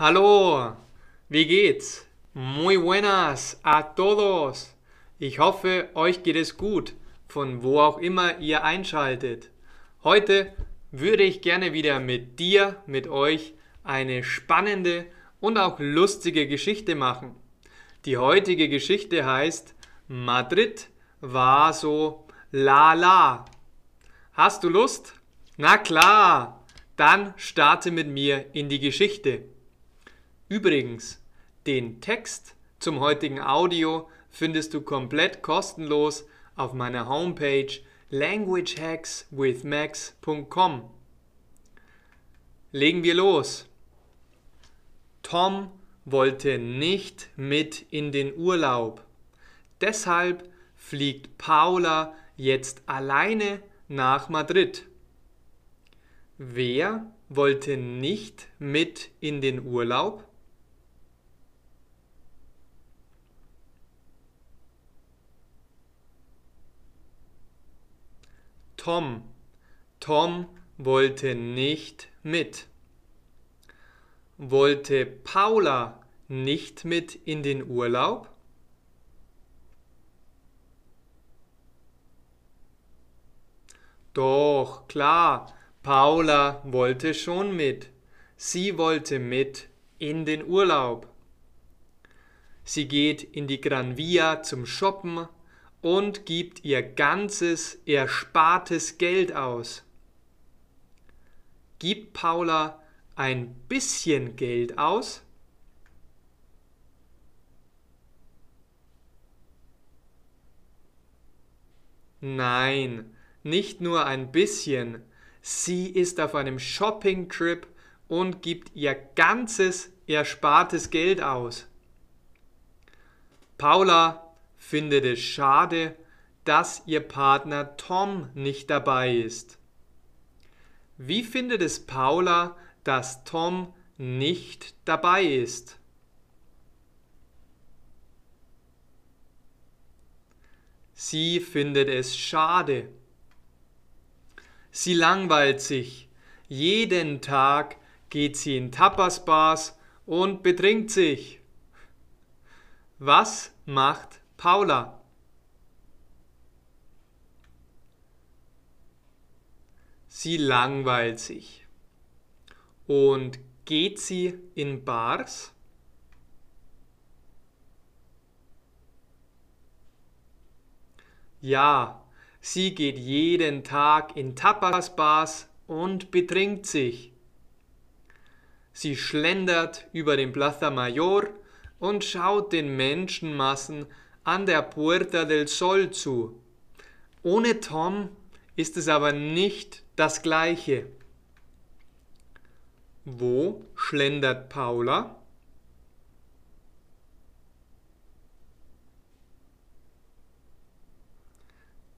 Hallo, wie geht's? Muy buenas a todos. Ich hoffe, euch geht es gut, von wo auch immer ihr einschaltet. Heute würde ich gerne wieder mit dir, mit euch eine spannende und auch lustige Geschichte machen. Die heutige Geschichte heißt Madrid war so la la. Hast du Lust? Na klar, dann starte mit mir in die Geschichte. Übrigens, den Text zum heutigen Audio findest du komplett kostenlos auf meiner Homepage languagehackswithmax.com. Legen wir los. Tom wollte nicht mit in den Urlaub. Deshalb fliegt Paula jetzt alleine nach Madrid. Wer wollte nicht mit in den Urlaub? Tom. Tom wollte nicht mit. Wollte Paula nicht mit in den Urlaub? Doch, klar, Paula wollte schon mit. Sie wollte mit in den Urlaub. Sie geht in die Gran Via zum Shoppen und gibt ihr ganzes erspartes Geld aus. Gibt Paula ein bisschen Geld aus? Nein, nicht nur ein bisschen. Sie ist auf einem Shopping-Trip und gibt ihr ganzes erspartes Geld aus. Paula findet es schade, dass ihr Partner Tom nicht dabei ist. Wie findet es Paula, dass Tom nicht dabei ist? Sie findet es schade. Sie langweilt sich. Jeden Tag geht sie in Tapasbars und betrinkt sich. Was macht Paula. Sie langweilt sich. Und geht sie in Bars? Ja, sie geht jeden Tag in Tapas-Bars und betrinkt sich. Sie schlendert über den Plaza Mayor und schaut den Menschenmassen an der Puerta del Sol zu. Ohne Tom ist es aber nicht das gleiche. Wo schlendert Paula?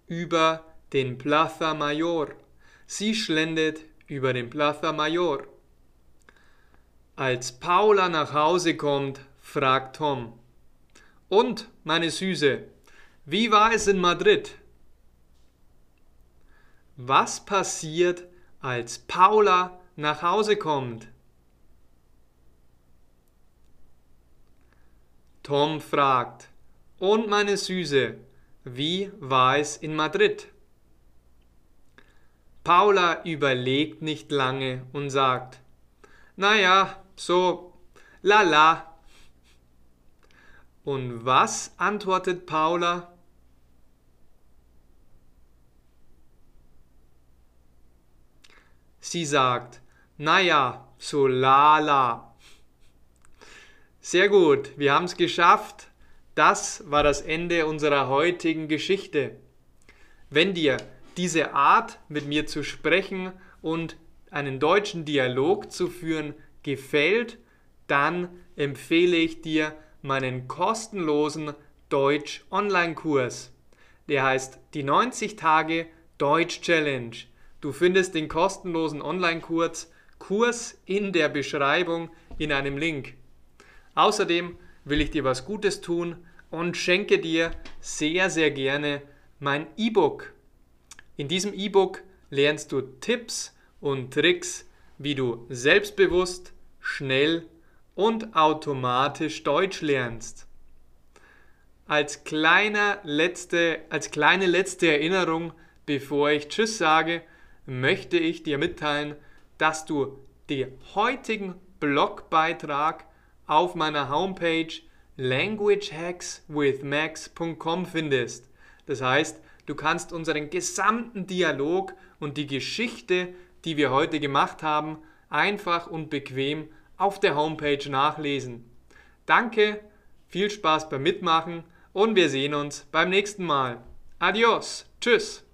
Über den Plaza Mayor. Sie schlendert über den Plaza Mayor. Als Paula nach Hause kommt, fragt Tom, und, meine Süße, wie war es in Madrid? Was passiert, als Paula nach Hause kommt? Tom fragt, und meine Süße, wie war es in Madrid? Paula überlegt nicht lange und sagt, naja, so, lala, und was antwortet Paula? Sie sagt, naja, so lala. Sehr gut, wir haben es geschafft. Das war das Ende unserer heutigen Geschichte. Wenn dir diese Art, mit mir zu sprechen und einen deutschen Dialog zu führen, gefällt, dann empfehle ich dir, meinen kostenlosen Deutsch-Online-Kurs. Der heißt die 90 Tage Deutsch Challenge. Du findest den kostenlosen Online-Kurs Kurs in der Beschreibung in einem Link. Außerdem will ich dir was Gutes tun und schenke dir sehr, sehr gerne mein E-Book. In diesem E-Book lernst du Tipps und Tricks, wie du selbstbewusst, schnell und automatisch Deutsch lernst. Als, kleiner letzte, als kleine letzte Erinnerung, bevor ich Tschüss sage, möchte ich dir mitteilen, dass du den heutigen Blogbeitrag auf meiner Homepage languagehackswithmax.com findest. Das heißt, du kannst unseren gesamten Dialog und die Geschichte, die wir heute gemacht haben, einfach und bequem auf der Homepage nachlesen. Danke, viel Spaß beim Mitmachen und wir sehen uns beim nächsten Mal. Adios, tschüss.